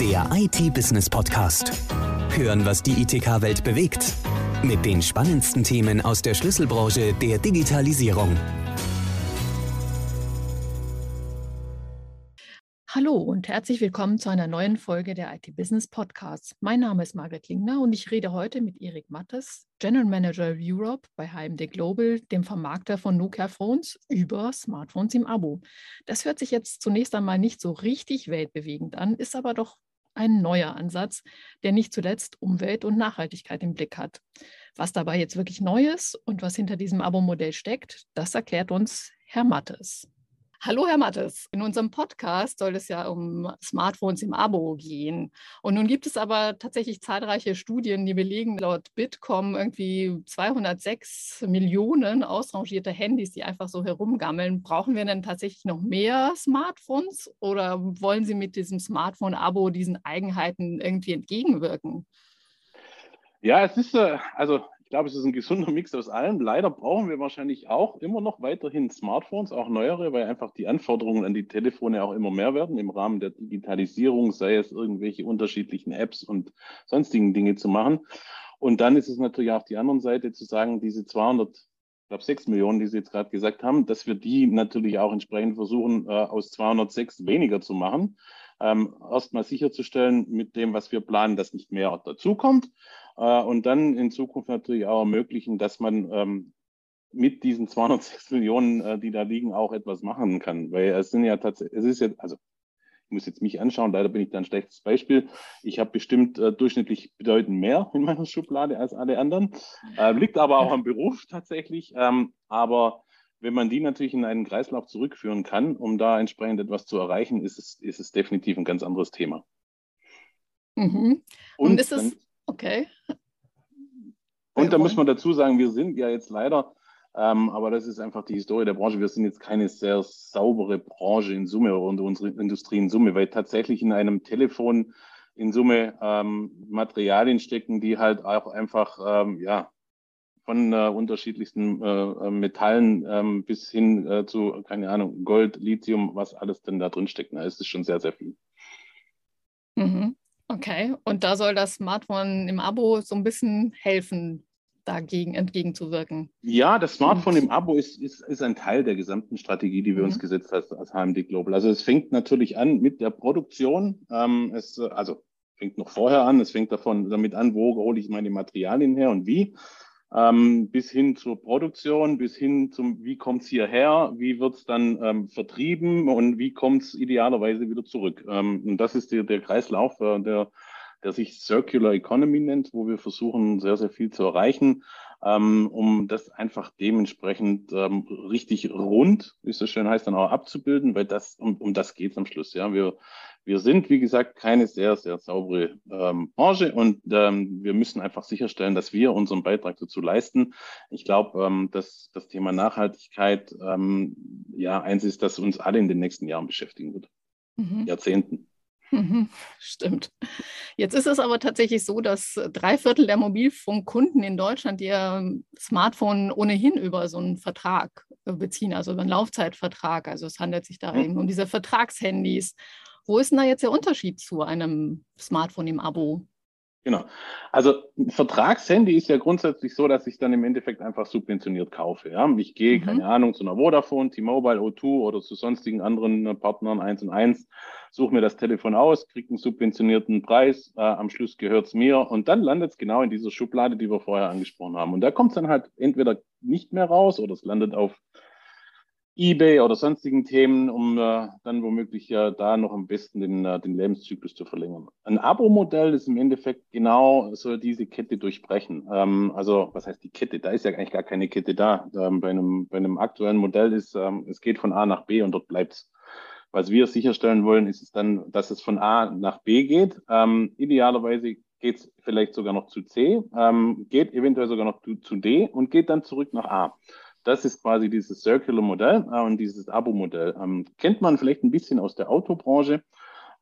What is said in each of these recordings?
Der IT-Business-Podcast. Hören, was die ITK-Welt bewegt. Mit den spannendsten Themen aus der Schlüsselbranche der Digitalisierung. Hallo und herzlich willkommen zu einer neuen Folge der IT-Business Podcasts. Mein Name ist Margret Lingner und ich rede heute mit Erik Mattes, General Manager Europe bei HMD Global, dem Vermarkter von Nokia Phones, über Smartphones im Abo. Das hört sich jetzt zunächst einmal nicht so richtig weltbewegend an, ist aber doch ein neuer Ansatz, der nicht zuletzt Umwelt und Nachhaltigkeit im Blick hat. Was dabei jetzt wirklich neu ist und was hinter diesem Abo-Modell steckt, das erklärt uns Herr Mattes. Hallo, Herr Mattes. In unserem Podcast soll es ja um Smartphones im Abo gehen. Und nun gibt es aber tatsächlich zahlreiche Studien, die belegen, laut Bitkom irgendwie 206 Millionen ausrangierte Handys, die einfach so herumgammeln. Brauchen wir denn tatsächlich noch mehr Smartphones oder wollen Sie mit diesem Smartphone-Abo diesen Eigenheiten irgendwie entgegenwirken? Ja, es ist, äh, also ich glaube, es ist ein gesunder Mix aus allem. Leider brauchen wir wahrscheinlich auch immer noch weiterhin Smartphones, auch neuere, weil einfach die Anforderungen an die Telefone auch immer mehr werden im Rahmen der Digitalisierung, sei es irgendwelche unterschiedlichen Apps und sonstigen Dinge zu machen. Und dann ist es natürlich auch die andere Seite zu sagen, diese 200, ich glaube 6 Millionen, die Sie jetzt gerade gesagt haben, dass wir die natürlich auch entsprechend versuchen, äh, aus 206 weniger zu machen. Ähm, erstmal sicherzustellen mit dem, was wir planen, dass nicht mehr dazukommt. Äh, und dann in Zukunft natürlich auch ermöglichen, dass man ähm, mit diesen 206 Millionen, äh, die da liegen, auch etwas machen kann. Weil es sind ja tatsächlich, es ist jetzt, also ich muss jetzt mich anschauen, leider bin ich da ein schlechtes Beispiel. Ich habe bestimmt äh, durchschnittlich bedeutend mehr in meiner Schublade als alle anderen. Äh, liegt aber auch am Beruf tatsächlich. Ähm, aber wenn man die natürlich in einen Kreislauf zurückführen kann, um da entsprechend etwas zu erreichen, ist es, ist es definitiv ein ganz anderes Thema. Mhm. Und, Und ist es, Okay. Und da muss man dazu sagen, wir sind ja jetzt leider, ähm, aber das ist einfach die Historie der Branche, wir sind jetzt keine sehr saubere Branche in Summe oder unsere Industrie in Summe, weil tatsächlich in einem Telefon in Summe ähm, Materialien stecken, die halt auch einfach, ähm, ja, von äh, unterschiedlichsten äh, äh Metallen ähm, bis hin äh, zu, keine Ahnung, Gold, Lithium, was alles denn da drin steckt. Da ist es schon sehr, sehr viel. Mhm. Okay, und da soll das Smartphone im Abo so ein bisschen helfen, dagegen entgegenzuwirken. Ja, das Smartphone im Abo ist, ist, ist ein Teil der gesamten Strategie, die wir mhm. uns gesetzt haben als HMD Global. Also es fängt natürlich an mit der Produktion. Ähm, es, also fängt noch vorher an. Es fängt davon damit an, wo hole ich meine Materialien her und wie ähm, bis hin zur Produktion, bis hin zum, wie kommt es hierher, wie wird es dann ähm, vertrieben und wie kommt es idealerweise wieder zurück. Ähm, und das ist der, der Kreislauf, äh, der, der sich Circular Economy nennt, wo wir versuchen, sehr, sehr viel zu erreichen, ähm, um das einfach dementsprechend ähm, richtig rund, wie es so schön heißt, dann auch abzubilden, weil das, um, um das geht es am Schluss. Ja, wir wir sind, wie gesagt, keine sehr, sehr saubere ähm, Branche und ähm, wir müssen einfach sicherstellen, dass wir unseren Beitrag dazu leisten. Ich glaube, ähm, dass das Thema Nachhaltigkeit ähm, ja eins ist, das uns alle in den nächsten Jahren beschäftigen wird. Mhm. Jahrzehnten. Mhm, stimmt. Jetzt ist es aber tatsächlich so, dass drei Viertel der Mobilfunkkunden in Deutschland ihr Smartphone ohnehin über so einen Vertrag beziehen, also über einen Laufzeitvertrag. Also es handelt sich da mhm. eben um diese Vertragshandys. Wo ist denn da jetzt der Unterschied zu einem Smartphone im Abo? Genau. Also ein Vertragshandy ist ja grundsätzlich so, dass ich dann im Endeffekt einfach subventioniert kaufe. Ja? Ich gehe, mhm. keine Ahnung, zu einer Vodafone, T-Mobile, O2 oder zu sonstigen anderen Partnern eins und eins, suche mir das Telefon aus, kriege einen subventionierten Preis, äh, am Schluss gehört es mir und dann landet es genau in dieser Schublade, die wir vorher angesprochen haben. Und da kommt es dann halt entweder nicht mehr raus oder es landet auf eBay oder sonstigen Themen, um äh, dann womöglich ja da noch am besten den, äh, den Lebenszyklus zu verlängern. Ein Abo-Modell ist im Endeffekt genau so diese Kette durchbrechen. Ähm, also was heißt die Kette? Da ist ja eigentlich gar keine Kette da. Ähm, bei, einem, bei einem aktuellen Modell ist, ähm, es geht von A nach B und dort bleibt's. Was wir sicherstellen wollen, ist es dann, dass es von A nach B geht. Ähm, idealerweise geht es vielleicht sogar noch zu C, ähm, geht eventuell sogar noch zu, zu D und geht dann zurück nach A. Das ist quasi dieses Circular-Modell äh, und dieses Abo-Modell. Ähm, kennt man vielleicht ein bisschen aus der Autobranche.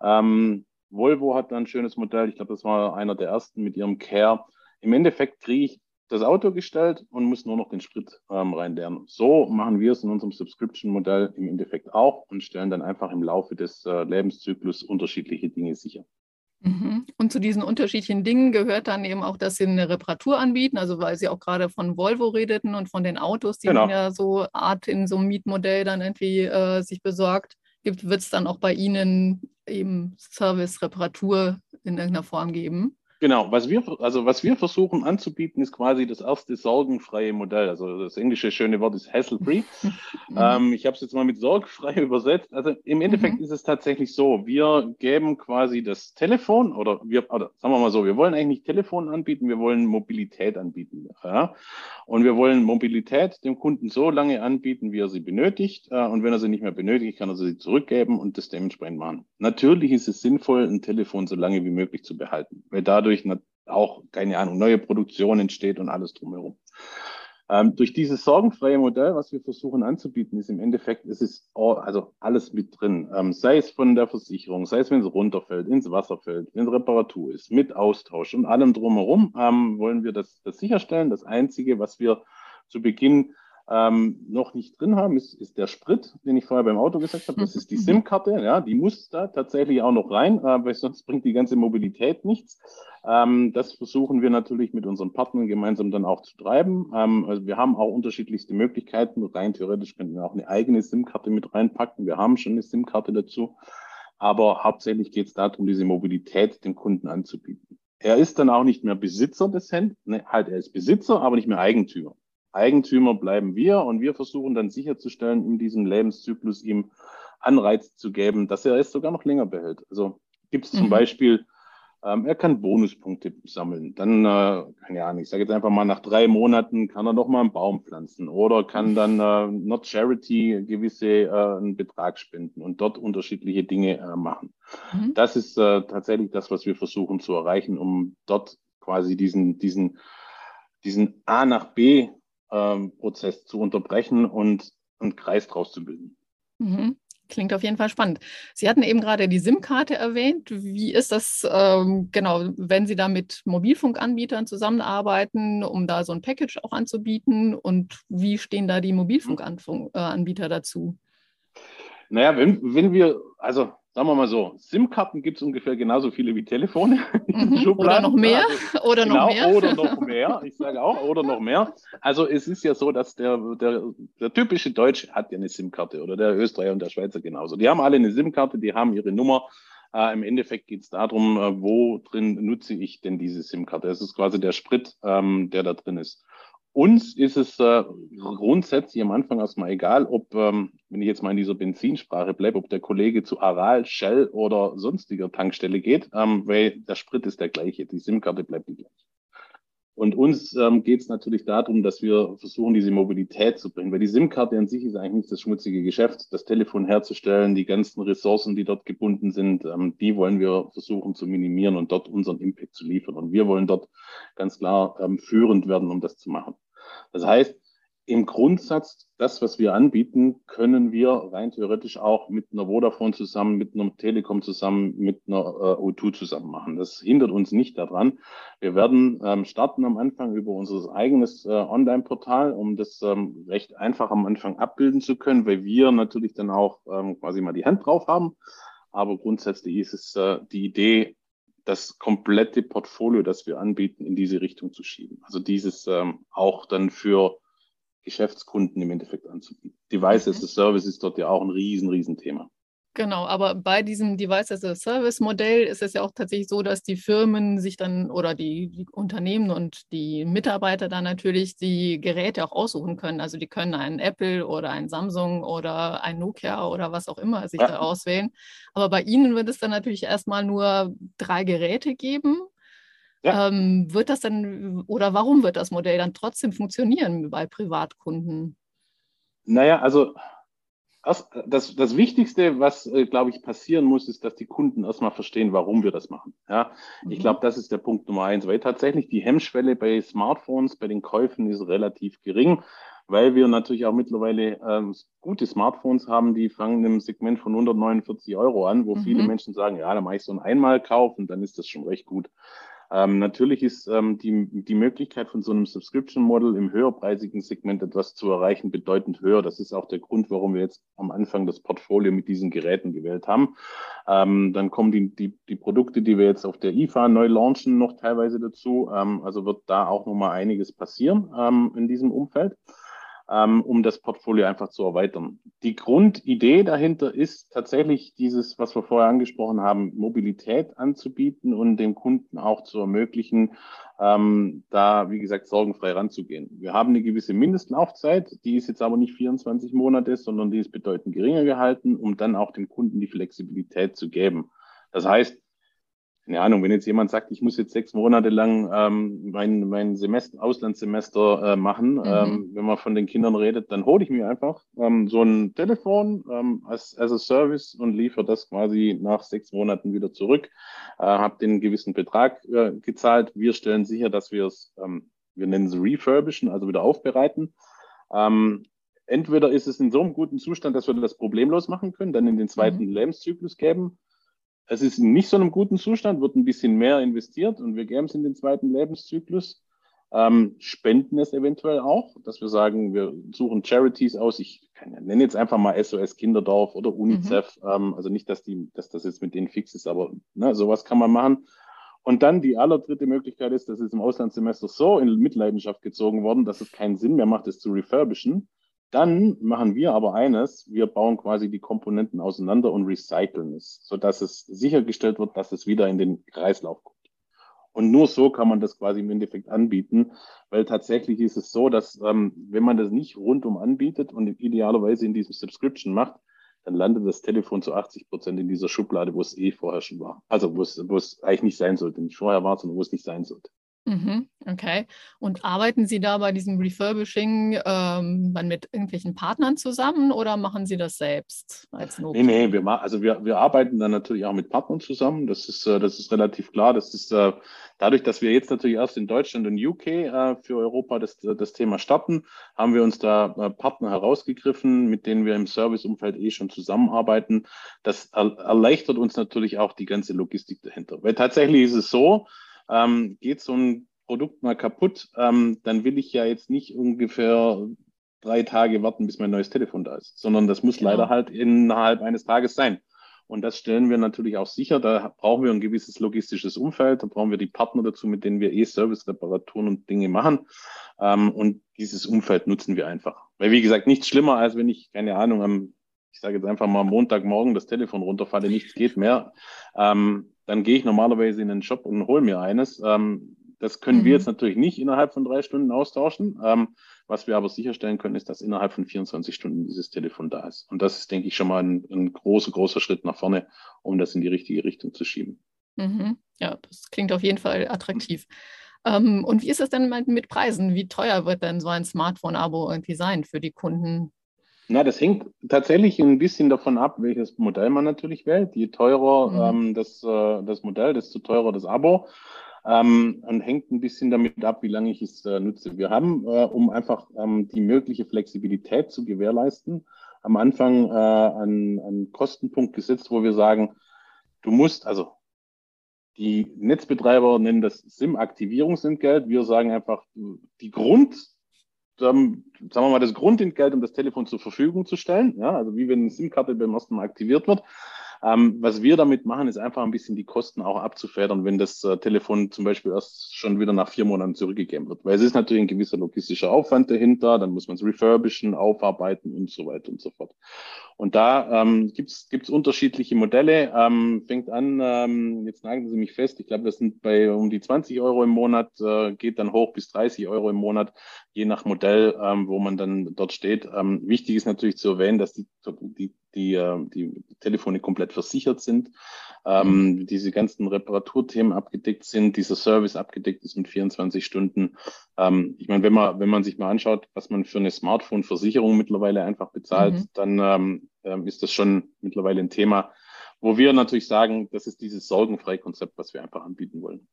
Ähm, Volvo hat ein schönes Modell. Ich glaube, das war einer der ersten mit ihrem Care. Im Endeffekt kriege ich das Auto gestellt und muss nur noch den Sprit ähm, reinlernen. So machen wir es in unserem Subscription-Modell im Endeffekt auch und stellen dann einfach im Laufe des äh, Lebenszyklus unterschiedliche Dinge sicher. Mhm. Und zu diesen unterschiedlichen Dingen gehört dann eben auch, dass sie eine Reparatur anbieten, also weil Sie auch gerade von Volvo redeten und von den Autos, die genau. man ja so Art in so einem Mietmodell dann irgendwie äh, sich besorgt gibt, wird es dann auch bei Ihnen eben Service, Reparatur in irgendeiner Form geben? Genau, was wir, also was wir versuchen anzubieten, ist quasi das erste sorgenfreie Modell. Also das englische schöne Wort ist hassle-free. Mhm. Ähm, ich habe es jetzt mal mit sorgenfrei übersetzt. Also im Endeffekt mhm. ist es tatsächlich so, wir geben quasi das Telefon oder wir, oder sagen wir mal so, wir wollen eigentlich nicht Telefon anbieten, wir wollen Mobilität anbieten. Ja? Und wir wollen Mobilität dem Kunden so lange anbieten, wie er sie benötigt. Äh, und wenn er sie nicht mehr benötigt, kann er sie zurückgeben und das dementsprechend machen. Natürlich ist es sinnvoll, ein Telefon so lange wie möglich zu behalten, weil dadurch auch, keine Ahnung, neue Produktion entsteht und alles drumherum. Ähm, durch dieses sorgenfreie Modell, was wir versuchen anzubieten, ist im Endeffekt, es ist all, also alles mit drin. Ähm, sei es von der Versicherung, sei es, wenn es runterfällt, ins Wasser fällt, wenn Reparatur ist, mit Austausch und allem drumherum, ähm, wollen wir das, das sicherstellen. Das Einzige, was wir zu Beginn ähm, noch nicht drin haben, ist, ist der Sprit, den ich vorher beim Auto gesagt habe. Das ist die. SIM-Karte. Ja, die muss da tatsächlich auch noch rein, äh, weil sonst bringt die ganze Mobilität nichts. Ähm, das versuchen wir natürlich mit unseren Partnern gemeinsam dann auch zu treiben. Ähm, also wir haben auch unterschiedlichste Möglichkeiten. Rein theoretisch könnten wir auch eine eigene SIM-Karte mit reinpacken. Wir haben schon eine SIM-Karte dazu. Aber hauptsächlich geht es darum, diese Mobilität dem Kunden anzubieten. Er ist dann auch nicht mehr Besitzer des Handys, ne, halt er ist Besitzer, aber nicht mehr Eigentümer. Eigentümer bleiben wir und wir versuchen dann sicherzustellen, in diesem Lebenszyklus ihm Anreiz zu geben, dass er es sogar noch länger behält. Also gibt es zum mhm. Beispiel, ähm, er kann Bonuspunkte sammeln. Dann, äh, keine Ahnung, ich sage jetzt einfach mal, nach drei Monaten kann er noch mal einen Baum pflanzen oder kann dann äh, Not Charity gewisse äh, einen Betrag spenden und dort unterschiedliche Dinge äh, machen. Mhm. Das ist äh, tatsächlich das, was wir versuchen zu erreichen, um dort quasi diesen, diesen, diesen A nach B ähm, Prozess zu unterbrechen und einen Kreis draus zu bilden. Mhm. Klingt auf jeden Fall spannend. Sie hatten eben gerade die SIM-Karte erwähnt. Wie ist das ähm, genau, wenn Sie da mit Mobilfunkanbietern zusammenarbeiten, um da so ein Package auch anzubieten? Und wie stehen da die Mobilfunkanbieter dazu? Naja, wenn, wenn wir, also sagen wir mal so, SIM-Karten gibt es ungefähr genauso viele wie Telefone. Mhm, oder noch mehr. Also, oder genau, noch mehr. Oder noch mehr. Ich sage auch, oder noch mehr. Also es ist ja so, dass der, der, der typische Deutsche hat ja eine SIM-Karte oder der Österreicher und der Schweizer genauso. Die haben alle eine SIM-Karte, die haben ihre Nummer. Äh, Im Endeffekt geht es darum, äh, wo drin nutze ich denn diese SIM-Karte. Es ist quasi der Sprit, ähm, der da drin ist. Uns ist es äh, grundsätzlich am Anfang erstmal egal, ob, ähm, wenn ich jetzt mal in dieser Benzinsprache bleibe, ob der Kollege zu Aral, Shell oder sonstiger Tankstelle geht, ähm, weil der Sprit ist der gleiche, die SIM-Karte bleibt die gleiche. Und uns ähm, geht es natürlich darum, dass wir versuchen, diese Mobilität zu bringen, weil die SIM-Karte an sich ist eigentlich nicht das schmutzige Geschäft. Das Telefon herzustellen, die ganzen Ressourcen, die dort gebunden sind, ähm, die wollen wir versuchen zu minimieren und dort unseren Impact zu liefern. Und wir wollen dort ganz klar ähm, führend werden, um das zu machen. Das heißt, im Grundsatz, das, was wir anbieten, können wir rein theoretisch auch mit einer Vodafone zusammen, mit einer Telekom zusammen, mit einer äh, O2 zusammen machen. Das hindert uns nicht daran. Wir werden ähm, starten am Anfang über unser eigenes äh, Online-Portal, um das ähm, recht einfach am Anfang abbilden zu können, weil wir natürlich dann auch ähm, quasi mal die Hand drauf haben. Aber grundsätzlich ist es äh, die Idee, das komplette Portfolio, das wir anbieten, in diese Richtung zu schieben. Also dieses ähm, auch dann für Geschäftskunden im Endeffekt anzubieten. Device as a Service ist dort ja auch ein riesen, riesen Thema. Genau, aber bei diesem Device as a Service Modell ist es ja auch tatsächlich so, dass die Firmen sich dann oder die, die, Unternehmen und die Mitarbeiter dann natürlich die Geräte auch aussuchen können. Also die können einen Apple oder einen Samsung oder ein Nokia oder was auch immer sich ja. da auswählen. Aber bei Ihnen wird es dann natürlich erstmal nur drei Geräte geben. Ja. Ähm, wird das dann oder warum wird das Modell dann trotzdem funktionieren bei Privatkunden? Naja, also das, das, das Wichtigste, was, äh, glaube ich, passieren muss, ist, dass die Kunden erstmal verstehen, warum wir das machen. Ja, mhm. ich glaube, das ist der Punkt Nummer eins, weil tatsächlich die Hemmschwelle bei Smartphones, bei den Käufen ist relativ gering, weil wir natürlich auch mittlerweile ähm, gute Smartphones haben, die fangen im Segment von 149 Euro an, wo mhm. viele Menschen sagen, ja, da mache ich so einen Einmalkauf und dann ist das schon recht gut. Ähm, natürlich ist ähm, die, die Möglichkeit von so einem Subscription Model im höherpreisigen Segment etwas zu erreichen bedeutend höher. Das ist auch der Grund, warum wir jetzt am Anfang das Portfolio mit diesen Geräten gewählt haben. Ähm, dann kommen die, die, die Produkte, die wir jetzt auf der IFA neu launchen, noch teilweise dazu. Ähm, also wird da auch nochmal einiges passieren ähm, in diesem Umfeld ähm, um das Portfolio einfach zu erweitern. Die Grundidee dahinter ist tatsächlich dieses, was wir vorher angesprochen haben, Mobilität anzubieten und dem Kunden auch zu ermöglichen, ähm, da, wie gesagt, sorgenfrei ranzugehen. Wir haben eine gewisse Mindestlaufzeit, die ist jetzt aber nicht 24 Monate, sondern die ist bedeutend geringer gehalten, um dann auch dem Kunden die Flexibilität zu geben. Das heißt, keine Ahnung, wenn jetzt jemand sagt, ich muss jetzt sechs Monate lang ähm, mein, mein Semester, Auslandssemester äh, machen, mhm. ähm, wenn man von den Kindern redet, dann hole ich mir einfach ähm, so ein Telefon ähm, als, als a Service und liefere das quasi nach sechs Monaten wieder zurück, äh, habe den gewissen Betrag äh, gezahlt. Wir stellen sicher, dass wir es, ähm, wir nennen es refurbischen, also wieder aufbereiten. Ähm, entweder ist es in so einem guten Zustand, dass wir das problemlos machen können, dann in den zweiten mhm. Lebenszyklus geben es ist in nicht so einem guten Zustand, wird ein bisschen mehr investiert und wir geben es in den zweiten Lebenszyklus. Ähm, spenden es eventuell auch, dass wir sagen, wir suchen Charities aus. Ich kann, nenne jetzt einfach mal SOS Kinderdorf oder UNICEF. Mhm. Ähm, also nicht, dass, die, dass das jetzt mit denen fix ist, aber ne, sowas kann man machen. Und dann die allerdritte Möglichkeit ist, das ist im Auslandssemester so in Mitleidenschaft gezogen worden, dass es keinen Sinn mehr macht, es zu refurbischen. Dann machen wir aber eines, wir bauen quasi die Komponenten auseinander und recyceln es, sodass es sichergestellt wird, dass es wieder in den Kreislauf kommt. Und nur so kann man das quasi im Endeffekt anbieten, weil tatsächlich ist es so, dass ähm, wenn man das nicht rundum anbietet und idealerweise in diesem Subscription macht, dann landet das Telefon zu 80 Prozent in dieser Schublade, wo es eh vorher schon war. Also wo es, wo es eigentlich nicht sein sollte. Nicht vorher war, sondern wo es nicht sein sollte. Mhm, okay. Und arbeiten Sie da bei diesem Refurbishing ähm, mit irgendwelchen Partnern zusammen oder machen Sie das selbst als Nokia? Nee, nee, wir, also wir, wir arbeiten dann natürlich auch mit Partnern zusammen. Das ist, äh, das ist relativ klar. Das ist äh, dadurch, dass wir jetzt natürlich erst in Deutschland und UK äh, für Europa das, das Thema starten, haben wir uns da Partner herausgegriffen, mit denen wir im Serviceumfeld eh schon zusammenarbeiten. Das erleichtert uns natürlich auch die ganze Logistik dahinter. Weil tatsächlich ist es so, ähm, geht so ein Produkt mal kaputt, ähm, dann will ich ja jetzt nicht ungefähr drei Tage warten, bis mein neues Telefon da ist, sondern das muss genau. leider halt innerhalb eines Tages sein. Und das stellen wir natürlich auch sicher. Da brauchen wir ein gewisses logistisches Umfeld. Da brauchen wir die Partner dazu, mit denen wir eh Service-Reparaturen und Dinge machen. Ähm, und dieses Umfeld nutzen wir einfach. Weil, wie gesagt, nichts schlimmer, als wenn ich, keine Ahnung, am, ich sage jetzt einfach mal Montagmorgen das Telefon runterfalle, nichts geht mehr. Ähm, dann gehe ich normalerweise in den Shop und hole mir eines. Ähm, das können mhm. wir jetzt natürlich nicht innerhalb von drei Stunden austauschen. Ähm, was wir aber sicherstellen können, ist, dass innerhalb von 24 Stunden dieses Telefon da ist. Und das ist, denke ich, schon mal ein, ein großer, großer Schritt nach vorne, um das in die richtige Richtung zu schieben. Mhm. Ja, das klingt auf jeden Fall attraktiv. Ähm, und wie ist es denn mit Preisen? Wie teuer wird denn so ein Smartphone-Abo irgendwie sein für die Kunden? Na, das hängt tatsächlich ein bisschen davon ab, welches Modell man natürlich wählt. Je teurer mhm. ähm, das, äh, das Modell, desto teurer das Abo. Ähm, und hängt ein bisschen damit ab, wie lange ich es äh, nutze. Wir haben, äh, um einfach ähm, die mögliche Flexibilität zu gewährleisten, am Anfang äh, einen, einen Kostenpunkt gesetzt, wo wir sagen, du musst, also die Netzbetreiber nennen das SIM-Aktivierungsentgelt. Wir sagen einfach, die Grund, sagen wir mal, das Grundentgelt, um das Telefon zur Verfügung zu stellen. Ja, also wie wenn eine SIM-Karte beim ersten Mal aktiviert wird. Ähm, was wir damit machen, ist einfach ein bisschen die Kosten auch abzufedern, wenn das äh, Telefon zum Beispiel erst schon wieder nach vier Monaten zurückgegeben wird. Weil es ist natürlich ein gewisser logistischer Aufwand dahinter, dann muss man es refurbischen, aufarbeiten und so weiter und so fort. Und da ähm, gibt es unterschiedliche Modelle. Ähm, fängt an, ähm, jetzt nageln Sie mich fest, ich glaube, das sind bei um die 20 Euro im Monat, äh, geht dann hoch bis 30 Euro im Monat, je nach Modell, ähm, wo man dann dort steht. Ähm, wichtig ist natürlich zu erwähnen, dass die, die die, äh, die Telefone komplett versichert sind, ähm, mhm. diese ganzen Reparaturthemen abgedeckt sind, dieser Service abgedeckt ist mit 24 Stunden. Ähm, ich meine, wenn man, wenn man sich mal anschaut, was man für eine Smartphone-Versicherung mittlerweile einfach bezahlt, mhm. dann ähm, ähm ist das schon mittlerweile ein Thema, wo wir natürlich sagen, das ist dieses Sorgenfrei-Konzept, was wir einfach anbieten wollen.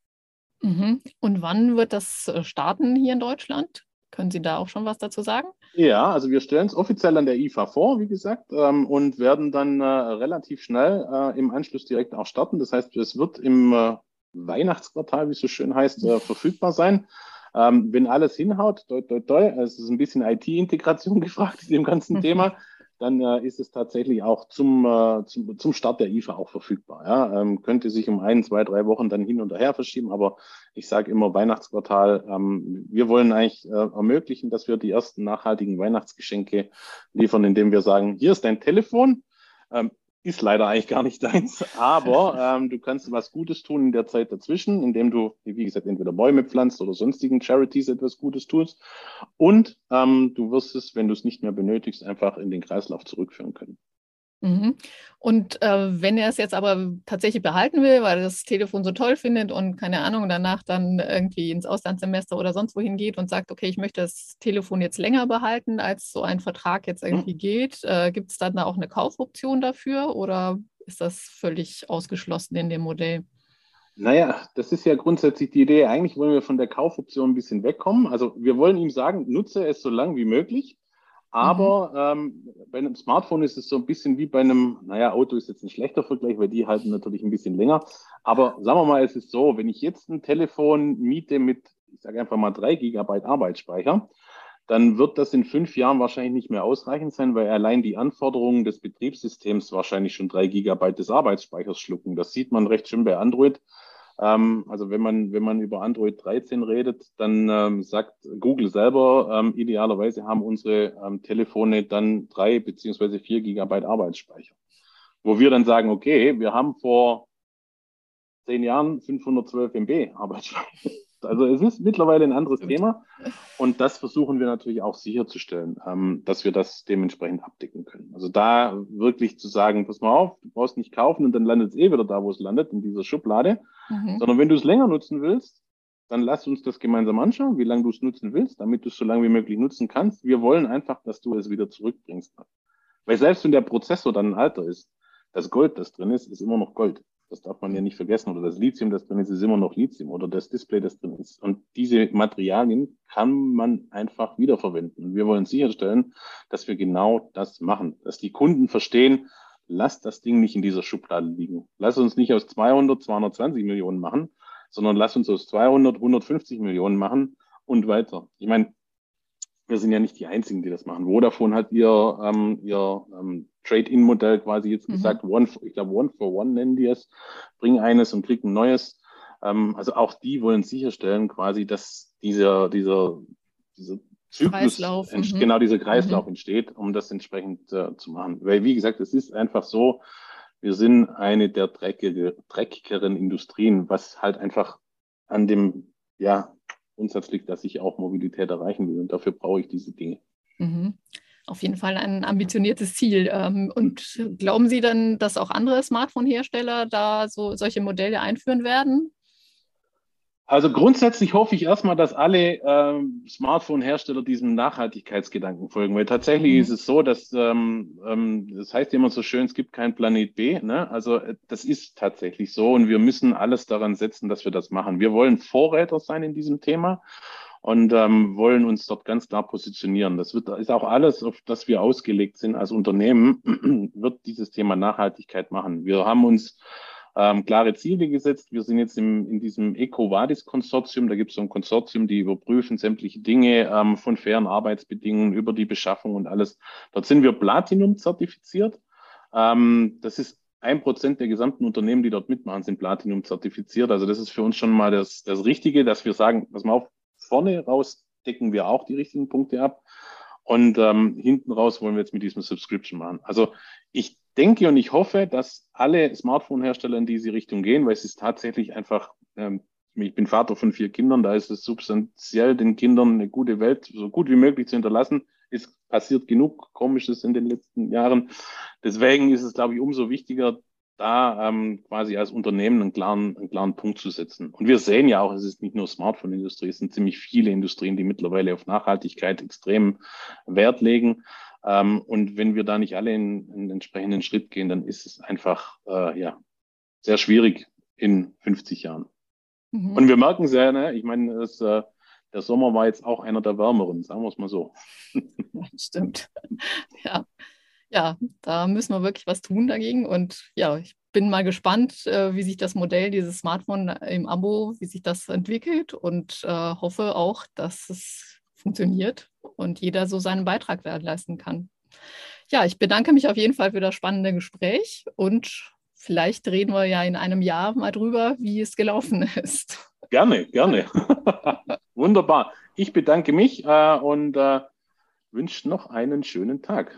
Mhm. Und wann wird das äh, starten hier in Deutschland? Können Sie da auch schon was dazu sagen? Ja, also wir stellen es offiziell an der IFA vor, wie gesagt, ähm, und werden dann äh, relativ schnell äh, im Anschluss direkt auch starten. Das heißt, es wird im, äh, Weihnachtsquartal, wie es so schön heißt, äh, verfügbar sein. Ähm, wenn alles hinhaut, toi, toi, toi, es ist ein bisschen IT-Integration gefragt in dem ganzen Thema, dann äh, ist es tatsächlich auch zum, äh, zum, zum Start der IFA auch verfügbar. Ja? Ähm, könnte sich um ein, zwei, drei Wochen dann hin und her verschieben, aber ich sage immer Weihnachtsquartal. Ähm, wir wollen eigentlich äh, ermöglichen, dass wir die ersten nachhaltigen Weihnachtsgeschenke liefern, indem wir sagen, hier ist dein Telefon. Ähm, ist leider eigentlich gar nicht deins, aber ähm, du kannst was Gutes tun in der Zeit dazwischen, indem du, wie gesagt, entweder Bäume pflanzt oder sonstigen Charities etwas Gutes tust. Und ähm, du wirst es, wenn du es nicht mehr benötigst, einfach in den Kreislauf zurückführen können. Mhm. Und äh, wenn er es jetzt aber tatsächlich behalten will, weil er das Telefon so toll findet und keine Ahnung, danach dann irgendwie ins Auslandssemester oder sonst wohin geht und sagt, okay, ich möchte das Telefon jetzt länger behalten, als so ein Vertrag jetzt irgendwie mhm. geht, äh, gibt es dann da auch eine Kaufoption dafür oder ist das völlig ausgeschlossen in dem Modell? Naja, das ist ja grundsätzlich die Idee. Eigentlich wollen wir von der Kaufoption ein bisschen wegkommen. Also wir wollen ihm sagen, nutze es so lang wie möglich. Aber mhm. ähm, bei einem Smartphone ist es so ein bisschen wie bei einem, naja, Auto ist jetzt ein schlechter Vergleich, weil die halten natürlich ein bisschen länger. Aber sagen wir mal, es ist so, wenn ich jetzt ein Telefon miete mit, ich sage einfach mal drei Gigabyte Arbeitsspeicher, dann wird das in fünf Jahren wahrscheinlich nicht mehr ausreichend sein, weil allein die Anforderungen des Betriebssystems wahrscheinlich schon drei Gigabyte des Arbeitsspeichers schlucken. Das sieht man recht schön bei Android. Ähm, also wenn man, wenn man über Android 13 redet, dann ähm, sagt Google selber, ähm, idealerweise haben unsere ähm, Telefone dann drei beziehungsweise vier Gigabyte Arbeitsspeicher. Wo wir dann sagen, okay, wir haben vor zehn Jahren 512 MB Arbeitsspeicher. Also es ist mittlerweile ein anderes Thema und das versuchen wir natürlich auch sicherzustellen, ähm, dass wir das dementsprechend abdecken können. Also da wirklich zu sagen, pass mal auf, du brauchst nicht kaufen und dann landet es eh wieder da, wo es landet, in dieser Schublade, mhm. sondern wenn du es länger nutzen willst, dann lass uns das gemeinsam anschauen, wie lange du es nutzen willst, damit du es so lange wie möglich nutzen kannst. Wir wollen einfach, dass du es wieder zurückbringst. Weil selbst wenn der Prozessor dann ein alter ist, das Gold, das drin ist, ist immer noch Gold. Das darf man ja nicht vergessen. Oder das Lithium, das drin ist, ist immer noch Lithium. Oder das Display, das drin ist. Und diese Materialien kann man einfach wiederverwenden. wir wollen sicherstellen, dass wir genau das machen. Dass die Kunden verstehen, lass das Ding nicht in dieser Schublade liegen. Lass uns nicht aus 200, 220 Millionen machen, sondern lass uns aus 200, 150 Millionen machen und weiter. Ich meine, wir sind ja nicht die Einzigen, die das machen. Vodafone hat ihr, ähm, ihr ähm, Trade-in-Modell quasi jetzt mhm. gesagt, one, ich glaube, One for One nennen die es, bring eines und krieg ein neues. Ähm, also auch die wollen sicherstellen quasi, dass dieser, dieser, dieser Zyklus, mhm. genau dieser Kreislauf mhm. entsteht, um das entsprechend äh, zu machen. Weil, wie gesagt, es ist einfach so, wir sind eine der dreckige, dreckigeren Industrien, was halt einfach an dem, ja, Grundsatz liegt, dass ich auch Mobilität erreichen will. Und dafür brauche ich diese Dinge. Mhm. Auf jeden Fall ein ambitioniertes Ziel. Ähm, und glauben Sie dann, dass auch andere Smartphone-Hersteller da so solche Modelle einführen werden? Also grundsätzlich hoffe ich erstmal, dass alle ähm, Smartphone-Hersteller diesem Nachhaltigkeitsgedanken folgen, weil tatsächlich mhm. ist es so, dass ähm, ähm, das heißt immer so schön, es gibt kein Planet B. Ne? Also äh, das ist tatsächlich so und wir müssen alles daran setzen, dass wir das machen. Wir wollen Vorräter sein in diesem Thema und ähm, wollen uns dort ganz klar positionieren. Das wird, ist auch alles, auf das wir ausgelegt sind als Unternehmen, wird dieses Thema Nachhaltigkeit machen. Wir haben uns ähm, klare Ziele gesetzt. Wir sind jetzt im, in diesem EcoVadis-Konsortium. Da gibt es so ein Konsortium, die überprüfen sämtliche Dinge ähm, von fairen Arbeitsbedingungen über die Beschaffung und alles. Dort sind wir Platinum zertifiziert. Ähm, das ist ein Prozent der gesamten Unternehmen, die dort mitmachen, sind Platinum zertifiziert. Also das ist für uns schon mal das, das Richtige, dass wir sagen, pass mal auf, vorne raus decken wir auch die richtigen Punkte ab. Und ähm, hinten raus wollen wir jetzt mit diesem Subscription machen. Also ich denke und ich hoffe, dass alle Smartphone-Hersteller in diese Richtung gehen, weil es ist tatsächlich einfach, ähm, ich bin Vater von vier Kindern, da ist es substanziell den Kindern eine gute Welt so gut wie möglich zu hinterlassen. Ist passiert genug Komisches in den letzten Jahren. Deswegen ist es, glaube ich, umso wichtiger, da ähm, quasi als Unternehmen einen klaren, einen klaren Punkt zu setzen. Und wir sehen ja auch, es ist nicht nur Smartphone-Industrie, es sind ziemlich viele Industrien, die mittlerweile auf Nachhaltigkeit extrem Wert legen. Ähm, und wenn wir da nicht alle in, in entsprechenden Schritt gehen, dann ist es einfach äh, ja sehr schwierig in 50 Jahren. Mhm. Und wir merken sehr, ne, ich meine, das, äh, der Sommer war jetzt auch einer der wärmeren, sagen wir es mal so. Stimmt. Ja ja, da müssen wir wirklich was tun dagegen. Und ja, ich bin mal gespannt, äh, wie sich das Modell, dieses Smartphone im Abo, wie sich das entwickelt und äh, hoffe auch, dass es funktioniert und jeder so seinen Beitrag leisten kann. Ja, ich bedanke mich auf jeden Fall für das spannende Gespräch und vielleicht reden wir ja in einem Jahr mal drüber, wie es gelaufen ist. Gerne, gerne. Wunderbar. Ich bedanke mich äh, und äh, wünsche noch einen schönen Tag.